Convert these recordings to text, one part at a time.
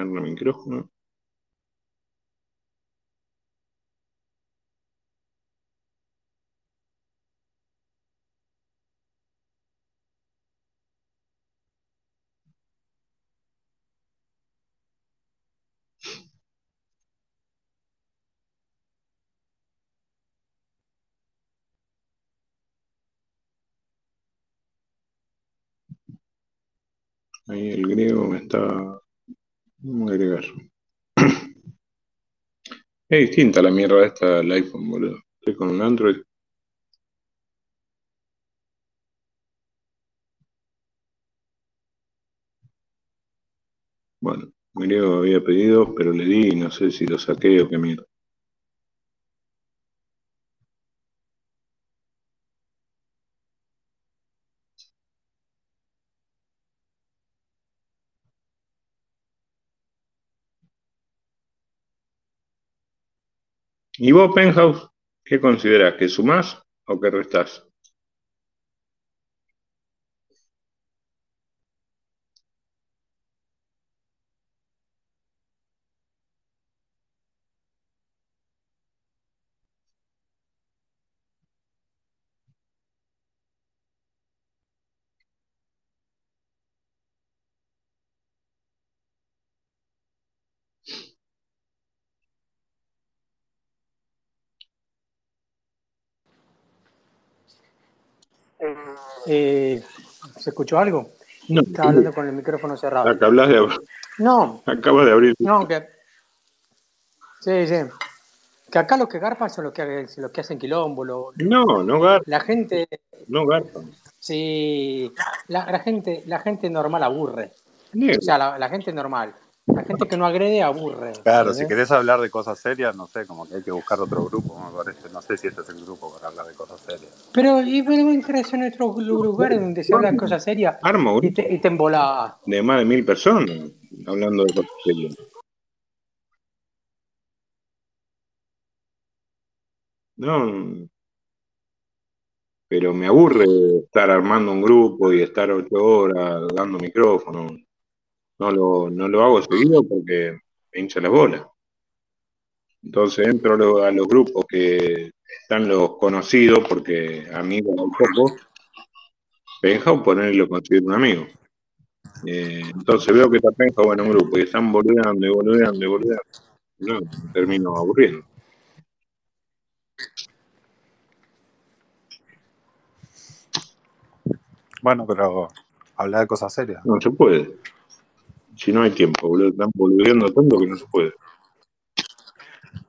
el micrófono. Ahí el griego me está... Agregar. Es distinta la mierda esta del iPhone, boludo. Estoy con un Android. Bueno, griego había pedido, pero le di y no sé si lo saqué o qué mierda. ¿Y vos, Penthouse, qué considerás? ¿Que sumás o que restás? Eh, ¿Se escuchó algo? No. Estaba hablando con el micrófono cerrado. Acá hablas de... No, Acabas de abrir. no, que. Sí, sí. Que acá los que garpan son los que, los que hacen quilombo. lo- No, no garpa, la gente. no garpa. Sí. La, la gente, la gente normal aburre. O sea, la, la gente normal. La gente que no agrede aburre. Claro, si querés hablar de cosas serias, no sé, como que hay que buscar otro grupo, me parece. No sé si este es el grupo para hablar de cosas serias. Pero, y entras en otros lugares donde se hablan cosas serias Arma un y te, y te embolás. de más de mil personas hablando de cosas serias. No, pero me aburre estar armando un grupo y estar ocho horas dando micrófono. No lo, no lo hago seguido porque me hincha la bola. Entonces entro a lo- a los grupos que están los conocidos, porque amigos hay poco. Penja ponerle lo considero un amigo. Eh, entonces veo que está Penja en un grupo y están boludeando y boludeando y boludeando. No, termino aburriendo. Bueno, pero hablar de cosas serias. No se puede. Si no hay tiempo, boludo. Están boludeando tanto que no se puede.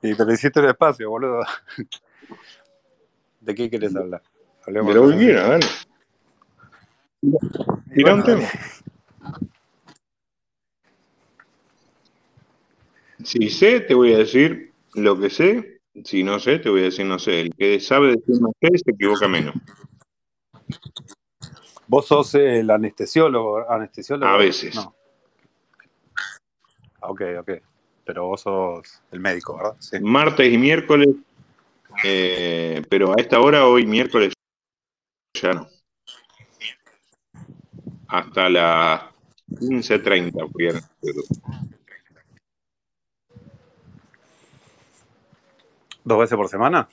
Y pero hiciste el espacio, boludo. ¿De qué querés hablar? Hablemos De lo que dale. un tema. Si sé, te voy a decir lo que sé. Si no sé, te voy a decir no sé. El que sabe decir no sé se equivoca menos. Vos sos el anestesiólogo, anestesiólogo. A veces. No. Ok, ok. Pero vos sos el médico, ¿verdad? Sí. Martes y miércoles, eh, pero a esta hora, hoy miércoles, ya no. Hasta las 15.30 fui a- ¿Dos veces por semana?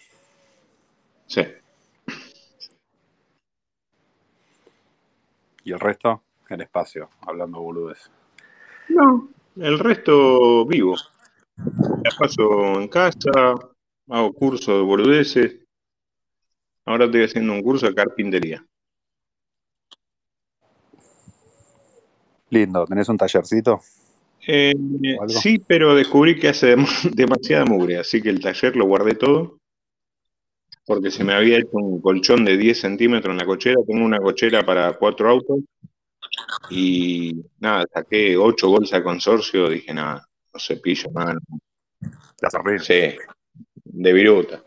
Sí. Y el resto, en espacio, hablando boludes. No, el resto vivo. La paso en casa, hago cursos de boludeces. Ahora estoy haciendo un curso de carpintería. Lindo, ¿tenés un tallercito? Eh, sí, pero descubrí que hace dem- demasiada mugre, así que el taller lo guardé todo, porque se me había hecho un colchón de 10 centímetros en la cochera. Tengo una cochera para cuatro autos y nada, saqué ocho bolsas de consorcio. Dije, nada, no cepillo, nada, La. Sí, de viruta.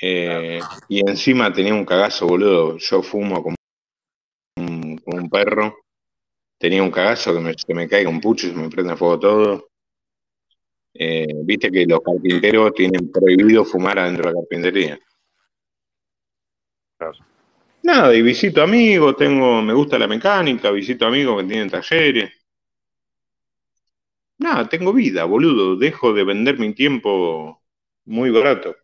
Eh, y encima tenía un cagazo, boludo. Yo fumo como un, como un perro. Tenía un cagazo que me, que me caiga un pucho y se me prende fuego todo. Eh, Viste que los carpinteros tienen prohibido fumar adentro de la carpintería. Claro. Nada, y visito amigos, tengo, me gusta la mecánica, visito amigos que tienen talleres. Nada, tengo vida, boludo. Dejo de vender mi tiempo muy barato.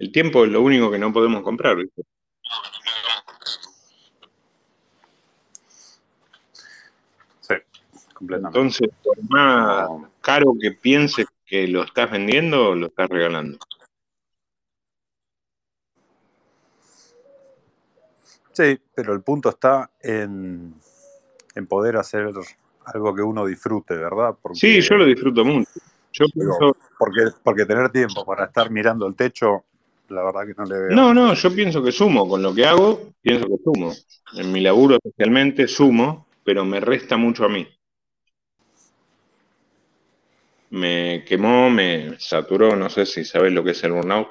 El tiempo es lo único que no podemos comprar, ¿viste? Sí, completamente. Entonces, por más caro que pienses que lo estás vendiendo, lo estás regalando. Sí, pero el punto está en, en poder hacer algo que uno disfrute, ¿verdad? Porque, Sí, yo lo disfruto mucho. Yo digo, pienso, porque, porque tener tiempo para estar mirando el techo, la verdad que no le veo. no, no, yo pienso que sumo. Con lo que hago, pienso que sumo. En mi laburo especialmente sumo, pero me resta mucho a mí. Me quemó, me saturó, no sé si sabes lo que es el burnout.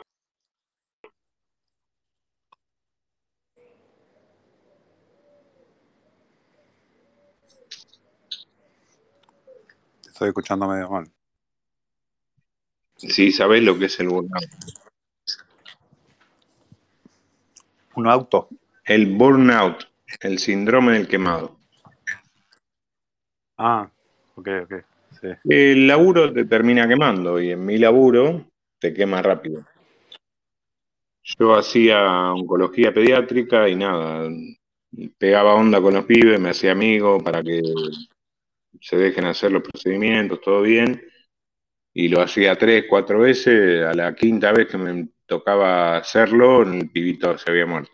Estoy escuchando medio mal. Si sabes lo que es el burnout. Un auto. El burnout, el síndrome del quemado. Ah, ok, ok. Sí. El laburo te termina quemando y en mi laburo te quema rápido. Yo hacía oncología pediátrica y nada, pegaba onda con los pibes, me hacía amigo para que se dejen hacer los procedimientos, todo bien. Y lo hacía tres, cuatro veces, a la quinta vez que me tocaba hacerlo, el pibito se había muerto.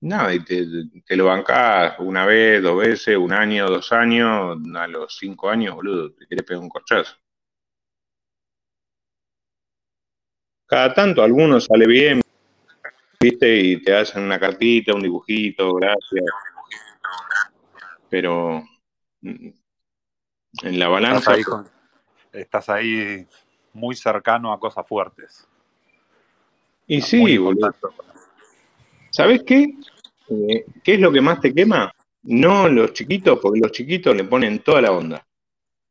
Nada, y te, te lo bancás una vez, dos veces, un año, dos años, a los cinco años, boludo, te querés pegar un corchazo. Cada tanto algunos sale bien, viste, y te hacen una cartita, un dibujito, gracias. Pero en la Estás balanza, ahí, con- estás ahí muy cercano a cosas fuertes. y Estás sí, boludo. ¿Sabés qué? Eh, ¿qué es lo que más te quema? No los chiquitos, porque los chiquitos le ponen toda la onda.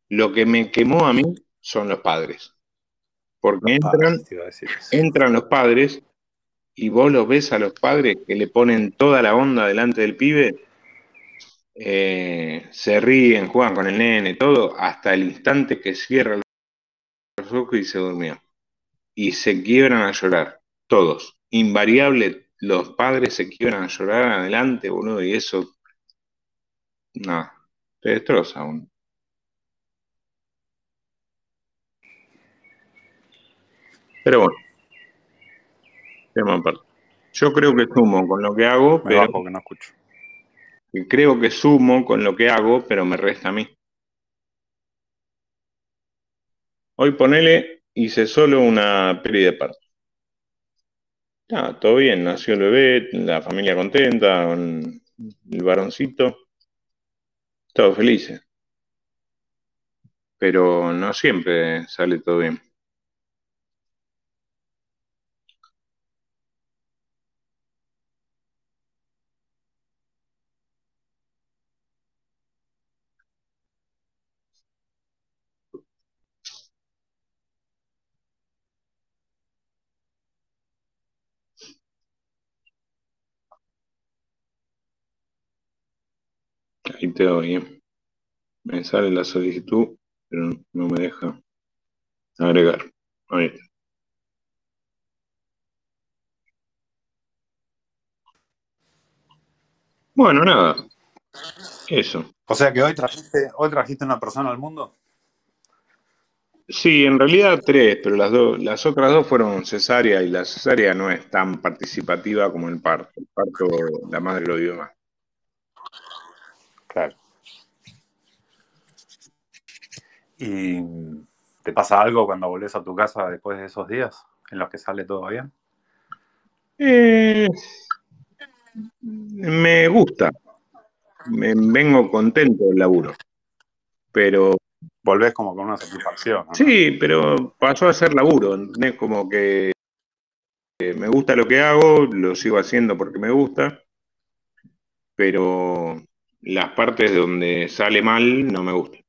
Lo que me quemó a mí son los padres. Porque Los entran, padres, entran los padres y vos los ves a los padres que le ponen toda la onda delante del pibe, eh, se ríen, juegan con el nene, todo, hasta el instante que cierra los ojos y se durmió. Y se quiebran a llorar, todos. Invariable, los padres se quiebran a llorar adelante, boludo, y eso, nada, te destroza. boludo. Pero bueno, tema aparte. Yo creo que sumo con lo que hago, Me pero bajo que no escucho. Creo que sumo con lo que hago, pero me resta a mí. Hoy ponele, hice solo una peli de parto. Ah, todo bien, nació el bebé, la familia contenta, con el varoncito, todos felices. Pero no siempre sale todo bien. Doy. Me sale la solicitud, pero no me deja agregar. Ahí está. Bueno, nada. Eso. O sea que hoy trajiste, hoy trajiste una persona al mundo. Sí, en realidad tres, pero las dos, las otras dos fueron cesárea y la cesárea no es tan participativa como el parto. El parto, la madre lo dio más. Claro. ¿Y te pasa algo cuando volvés a tu casa después de esos días en los que sale todo bien? Eh, me gusta. Me vengo contento del laburo. Pero Volvés como con una satisfacción. ¿no? sí, pero pasó a ser laburo. ¿entendés? Como que eh, me gusta lo que hago, lo sigo haciendo porque me gusta, pero las partes donde sale mal no me gustan.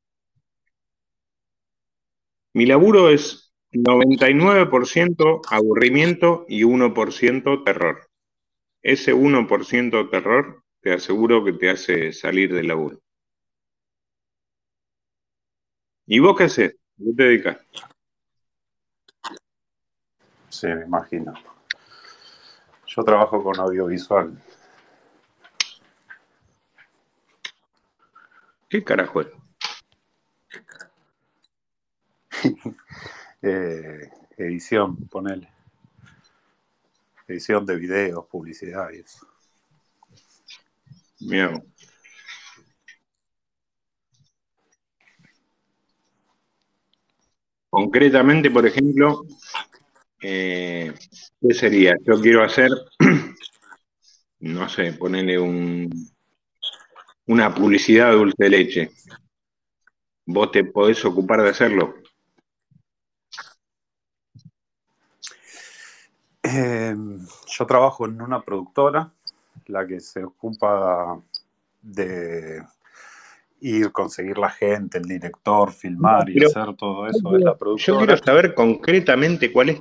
Mi laburo es 99% aburrimiento y 1% terror. Ese 1% terror te aseguro que te hace salir del laburo. ¿Y vos qué haces? ¿Qué te dedicas? Sí, me imagino. Yo trabajo con audiovisual. ¿Qué carajo es? Eh, edición, ponele. Edición de videos, publicidad y eso. Mira. Concretamente, por ejemplo, eh, ¿qué sería? Yo quiero hacer, no sé, ponerle un, una publicidad de dulce de leche. ¿Vos te podés ocupar de hacerlo? Eh, yo trabajo en una productora, la que se ocupa de ir, conseguir la gente, el director, filmar y Pero- hacer todo eso es la Yo productora. quiero saber concretamente cuál es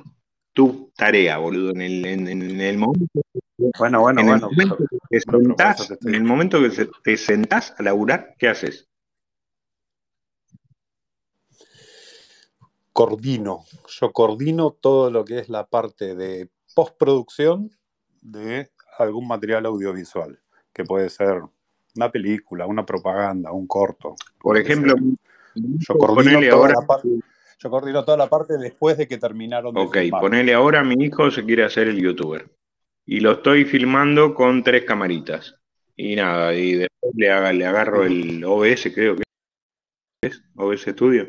tu tarea, boludo, en el, en- en el momento, Bueno, bueno, en el bueno. momento que te sentás, en el momento que se- te sentás a laburar, ¿qué haces? coordino. Yo coordino todo lo que es la parte de postproducción de algún material audiovisual, que puede ser una película, una propaganda, un corto. Por ejemplo, sea. yo coordino ponele toda ahora, la parte. Yo coordino toda la parte después de que terminaron de ok, filmar. ponele ahora mi hijo se quiere hacer el youtuber y lo estoy filmando con tres camaritas y nada, y después le, haga- le agarro el OBS, creo que es, OBS Studio,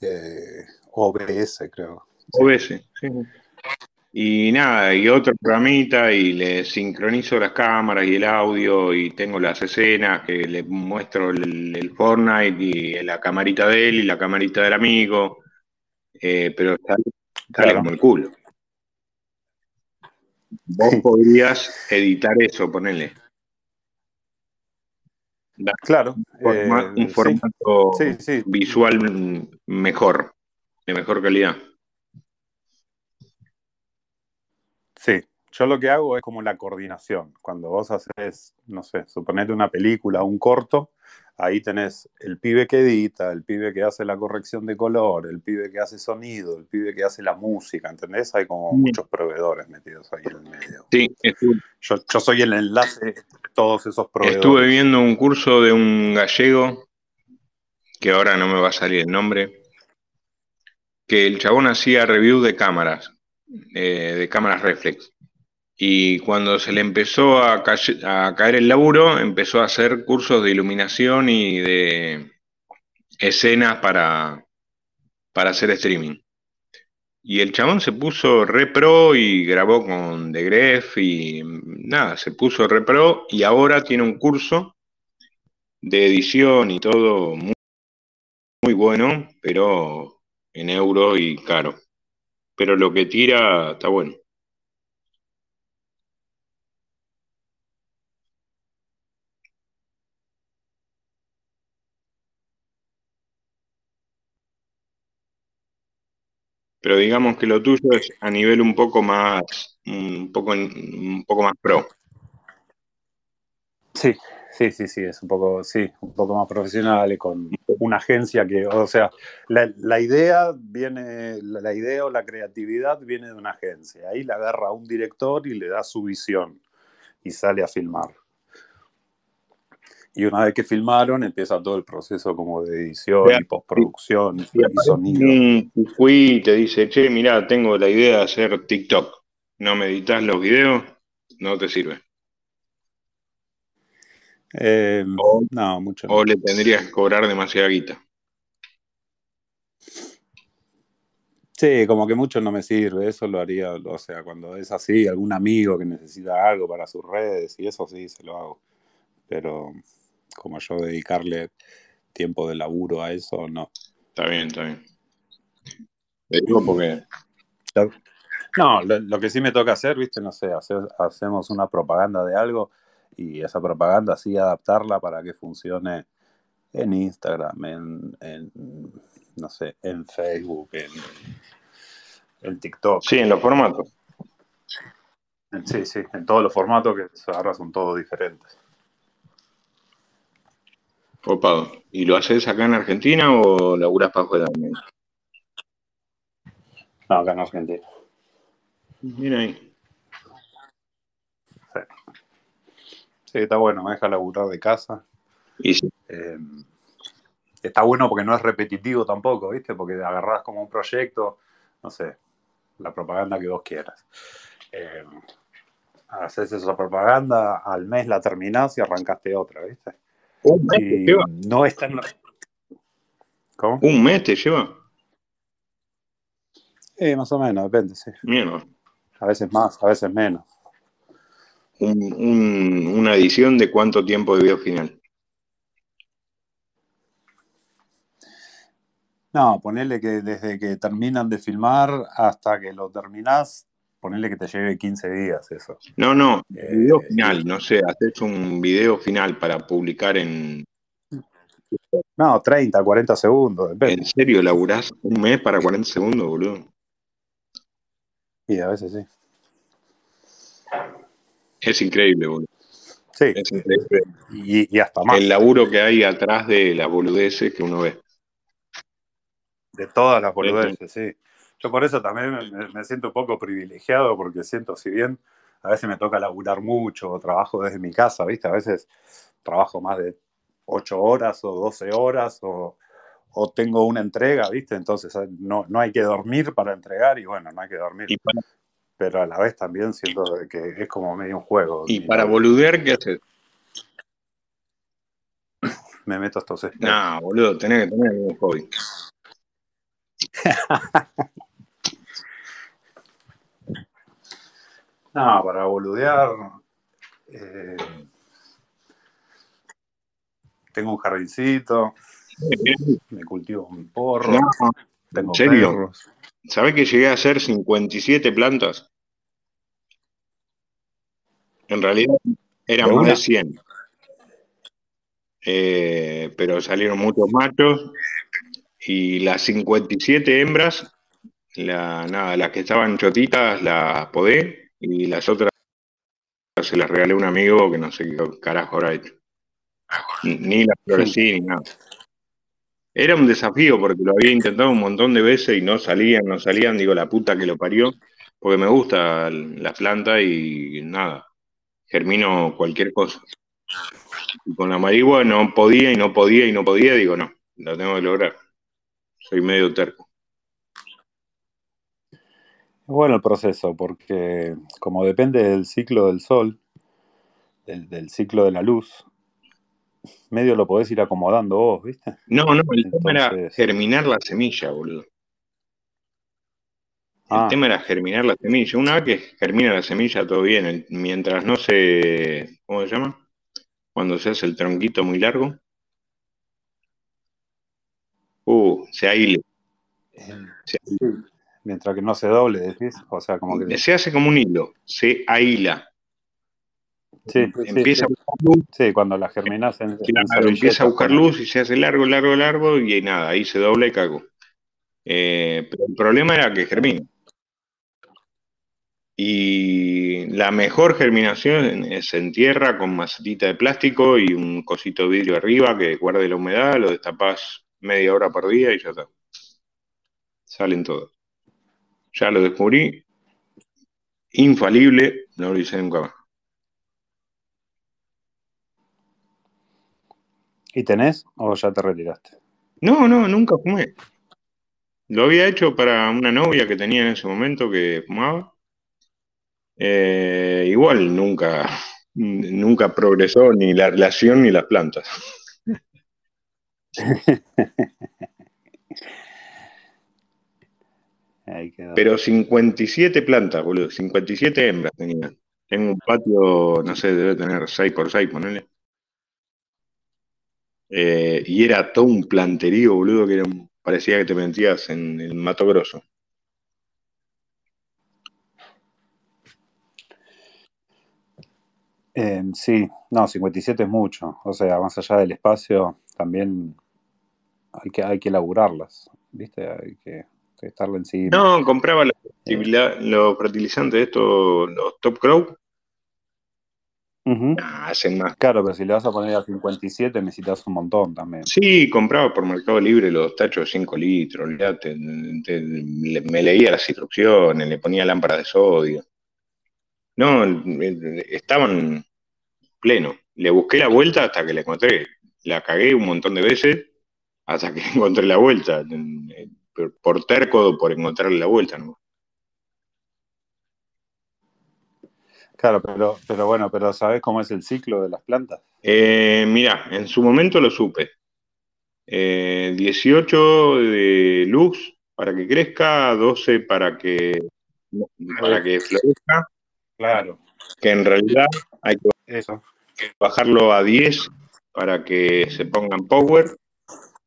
Eh, OBS, creo. Sí. OBS, sí. Y nada, y otro programita y le sincronizo las cámaras y el audio y tengo las escenas que le muestro el, el Fortnite y la camarita de él y la camarita del amigo, eh, pero sale, sale Claro. como el culo. Vos podrías editar eso, ponele. Dar Claro. forma- eh, un formato sí, sí. visual mejor, de mejor calidad. Sí, yo lo que hago es como la coordinación. Cuando vos haces, no sé, suponete una película, un corto, ahí tenés el pibe que edita, el pibe que hace la corrección de color, el pibe que hace sonido, el pibe que hace la música, ¿entendés? Hay como muchos proveedores metidos ahí en el medio. Sí, estuve, Yo, yo soy el enlace de todos esos proveedores. estuve viendo un curso de un gallego, que ahora no me va a salir el nombre, que el chabón hacía review de cámaras, eh, de cámaras reflex. Y cuando se le empezó a, caer el laburo, empezó a hacer cursos de iluminación y de escenas para, para hacer streaming. Y el chabón se puso re pro y grabó con The Gref y nada, se puso re pro y ahora tiene un curso de edición y todo muy, muy bueno, pero en euro y caro. Pero lo que tira está bueno. Pero digamos que lo tuyo es a nivel un poco más, un poco, un poco más pro. Sí, sí, sí, sí, es un poco, sí, un poco más profesional y con una agencia que, o sea, la, la idea viene, la, la idea o la creatividad viene de una agencia. Ahí la agarra un director y le da su visión y sale a filmar. Y una vez que filmaron, empieza todo el proceso como de edición y postproducción y, sonido. cucuí y te dice, che, mirá, tengo la idea de hacer TikTok. ¿No me editas los videos? No te sirve. Eh, O, no, mucho o le tendrías que cobrar demasiada guita. Sí, como que mucho no me sirve, eso lo haría, o sea, cuando es así, algún amigo que necesita algo para sus redes y eso sí, se lo hago. Pero como yo dedicarle tiempo de laburo a eso, no. Está bien, está bien. Te digo porque No, lo, lo que sí me toca hacer, viste, no sé, hacer- hacemos una propaganda de algo y esa propaganda sí adaptarla para que funcione en Instagram, en, en, no sé, en Facebook, en, en TikTok. sí, en los formatos. Sí, sí, en todos los formatos que ahora son todos diferentes. Copado. ¿Y lo haces acá en Argentina o laburás para afuera también? No, acá en Argentina. Mira ahí. Sí, está bueno, me deja laburar de casa. Y sí. Eh, está bueno porque no es repetitivo tampoco, ¿viste? Porque agarrás como un proyecto, no sé, la propaganda que vos quieras. Eh, haces esa propaganda, al mes la terminás y arrancaste otra, ¿viste? ¿Un mes te lleva? no es tan... ¿Cómo? ¿Un mes te lleva? Sí, más o menos, depende, sí. Mierda. A veces más, a veces menos. Un- un- una edición de cuánto tiempo de video final. No, ponele que desde que terminan de filmar hasta que lo terminás, ponele que te lleve 15 días eso. No, no, Eh, video final, no sé, haces un video final para publicar en... No, 30, 40 segundos, depende. ¿En serio laburás un mes para 40 segundos, boludo? Y a veces sí. Es increíble, boludo. Sí, Es increíble y, y hasta más. el laburo que hay atrás de las boludeces que uno ve. De todas las boludeces, sí. Yo por eso también me, me siento un poco privilegiado porque siento, si bien a veces me toca laburar mucho o trabajo desde mi casa, ¿viste? A veces trabajo más de 8 horas o 12 horas o, o tengo una entrega, ¿viste? Entonces eh, no, no hay que dormir para entregar y bueno, no hay que dormir. Y para, Pero a la vez también siento que es como medio un juego. y para boludear, ¿qué haces? Me meto estos espejos. No, boludo, tenés que tener un hobby. No, para boludear. eh, tengo un jardincito, me cultivo un porro, tengo perros. ¿Sabés que llegué a hacer 57 plantas? En realidad eran ¿De más de 100. Eh, pero salieron muchos machos y las 57 hembras, la, nada, las que estaban chotitas las podé y las otras se las regalé a un amigo que no sé qué carajo habrá hecho. Ni- Ni las florecí ni nada. Era un desafío porque lo había intentado un montón de veces y no salían, no salían, digo la puta que lo parió, porque me gusta la planta y nada, germino cualquier cosa. Y con la marigua no podía y no podía y no podía, digo no, lo tengo que lograr. Soy medio terco. Bueno el proceso, porque como depende del ciclo del sol, del ciclo de la luz, medio lo podés ir acomodando vos, ¿viste? No, no, el tema era germinar la semilla, boludo. El ah, tema era germinar la semilla. Una vez que germina la semilla, todo bien. El- Mientras no se. ¿Cómo se llama? Cuando se hace el tronquito muy largo. Uh, se sí, mientras que no se doble, decís, o sea, como que... se hace como un hilo. Se ahila. Sí, sí, Empieza sí, a buscar luz. sí, cuando la germinás en, en Claro, empieza a buscar luz y se hace largo, largo, largo. Y nada, ahí se dobla y cago. Eh, pero el problema era que germina. Y la mejor germinación es- se entierra con macetita de plástico y un cosito de vidrio arriba que guarde la humedad, lo destapás media hora por día y ya está. Salen todos. Ya lo descubrí. Infalible, no lo hice nunca más. ¿Y tenés o ya te retiraste? No, no, nunca fumé. Lo había hecho para una novia que tenía en ese momento que fumaba. Eh, igual nunca, nunca progresó ni la relación ni las plantas. Pero 57 plantas, boludo, 57 hembras tenía. Tengo un patio, no sé, debe tener 6 por 6, ponele. Eh, y era todo un planterío, boludo, que era parecía que te metías en el Mato Grosso. Eh, sí, no, 57 es mucho. O sea, más allá del espacio, también hay que, hay que laburarlas, ¿viste? Hay que, estarle encima. No, compraba los, Eh, los fertilizantes estos, los Top Nah, hacen más. Claro, pero si le vas a poner a 57 necesitas un montón también. Sí, compraba por Mercado Libre los tachos de 5 litros, te- le- me leía las instrucciones, le ponía lámparas de sodio. No, eh, estaban pleno. Le busqué la vuelta hasta que la encontré. La cagué un montón de veces hasta que encontré la vuelta. Por, por terco, por encontrarle la vuelta, ¿no? Claro, pero, pero bueno, pero ¿sabes cómo es el ciclo de las plantas? Eh, mira, en su momento lo supe. Eh, 18 de luz para que crezca, 12 para que, para que florezca, Claro, que en realidad hay que eso. bajarlo a 10 para que se pongan power.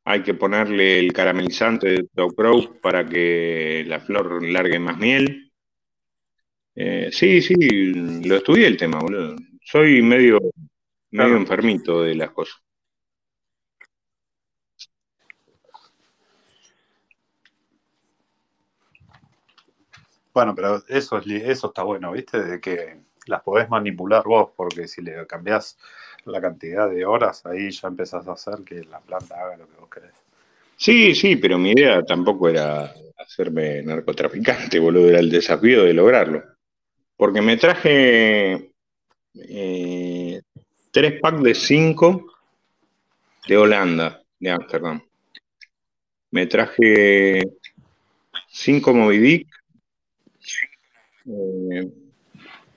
Hay que ponerle el caramelizante de Top Pro para que la flor largue más miel. Eh, sí, sí, lo estudié el tema, boludo. Soy medio, medio Claro. enfermito de las cosas. Bueno, pero eso, es li- eso está bueno, ¿viste? De que las podés manipular vos, porque si le cambiás la cantidad de horas, ahí ya empezás a hacer que la planta haga lo que vos querés. Sí, sí, pero mi idea tampoco era hacerme narcotraficante, boludo, era el desafío de lograrlo. Porque me traje eh, tres packs de cinco de Holanda, de Ámsterdam. Me traje cinco Moby Dick, eh,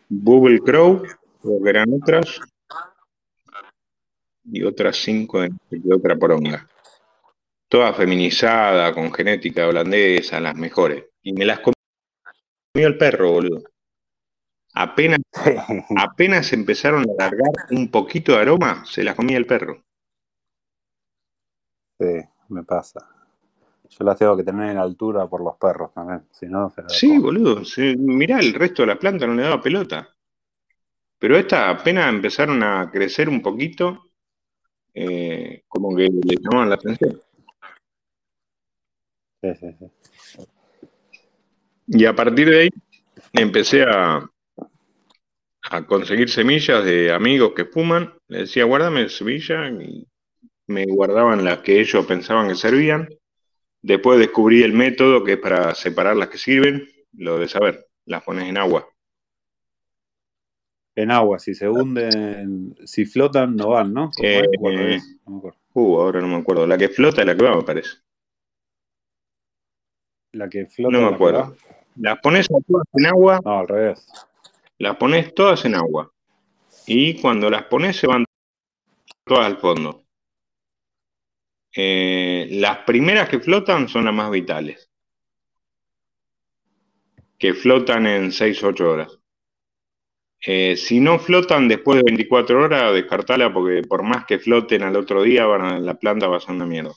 Bubble Crow, creo que eran otras, y otras cinco de, de otra poronga. Todas feminizadas, con genética holandesa, las mejores. Y me las comió el perro, boludo. Apenas, apenas empezaron a largar un poquito de aroma, se las comía el perro. Sí, me pasa. Yo las tengo que tener en altura por los perros también, si no se Sí, boludo. se- mirá, el resto de la planta no le daba pelota. Pero esta apenas empezaron a crecer un poquito, eh, como que le llamaban la atención. Sí, sí, sí. Y a partir de ahí empecé a, a conseguir semillas de amigos que fuman. Le decía, guárdame semillas y me guardaban las que ellos pensaban que servían. Después descubrí el método que es para separar las que sirven, lo de saber, las pones en agua. En agua, si se hunden, si flotan, no van, ¿no? Eh, no me acuerdo. Uh, ahora no me acuerdo. La que flota es la que va, me parece. La que flota. No me acuerdo. Las pones en agua, No, al revés. Las pones todas en agua. Y cuando las pones se van todas al fondo. Eh, las primeras que flotan son las más vitales. Que flotan en 6 o 8 horas. Eh, si no flotan después de 24 horas, descartala porque por más que floten al otro día, van a- la planta va a ser una mierda.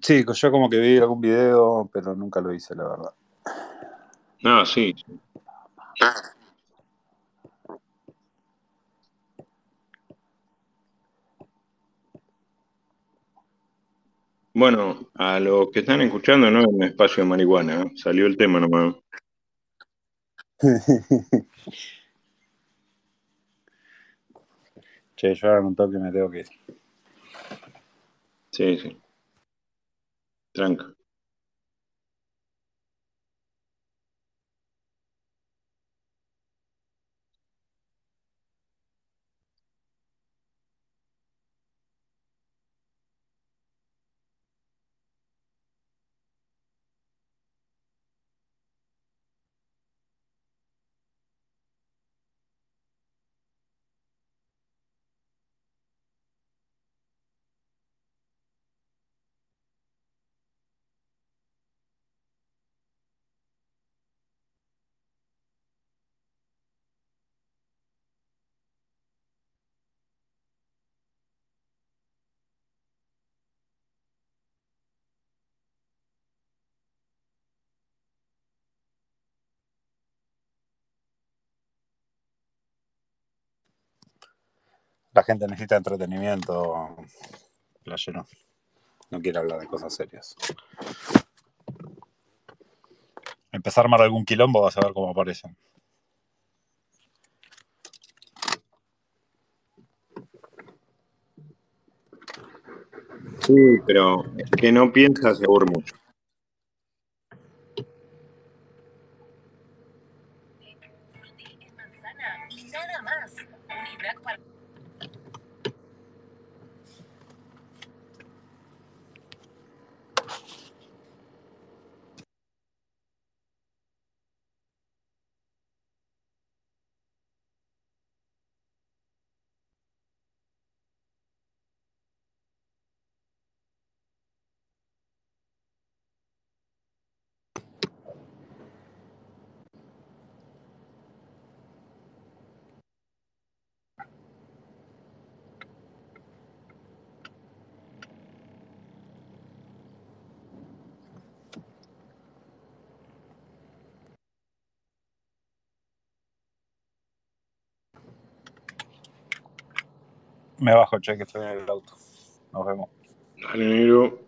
Sí, yo como que vi algún video, pero nunca lo hice, la verdad. No, sí. sí. Bueno, a los que están escuchando, no es un espacio de marihuana, ¿eh? salió el tema nomás. Che, yo ahora un toque me tengo que ir. Sí, sí. Tranca. La gente necesita entretenimiento, playero. No quiere hablar de cosas serias. empezar a armar algún quilombo, vas a ver cómo aparecen. Sí, pero el que no piensa se aburre mucho. Me bajo, che, que estoy en el auto. Nos vemos. Dale, negro.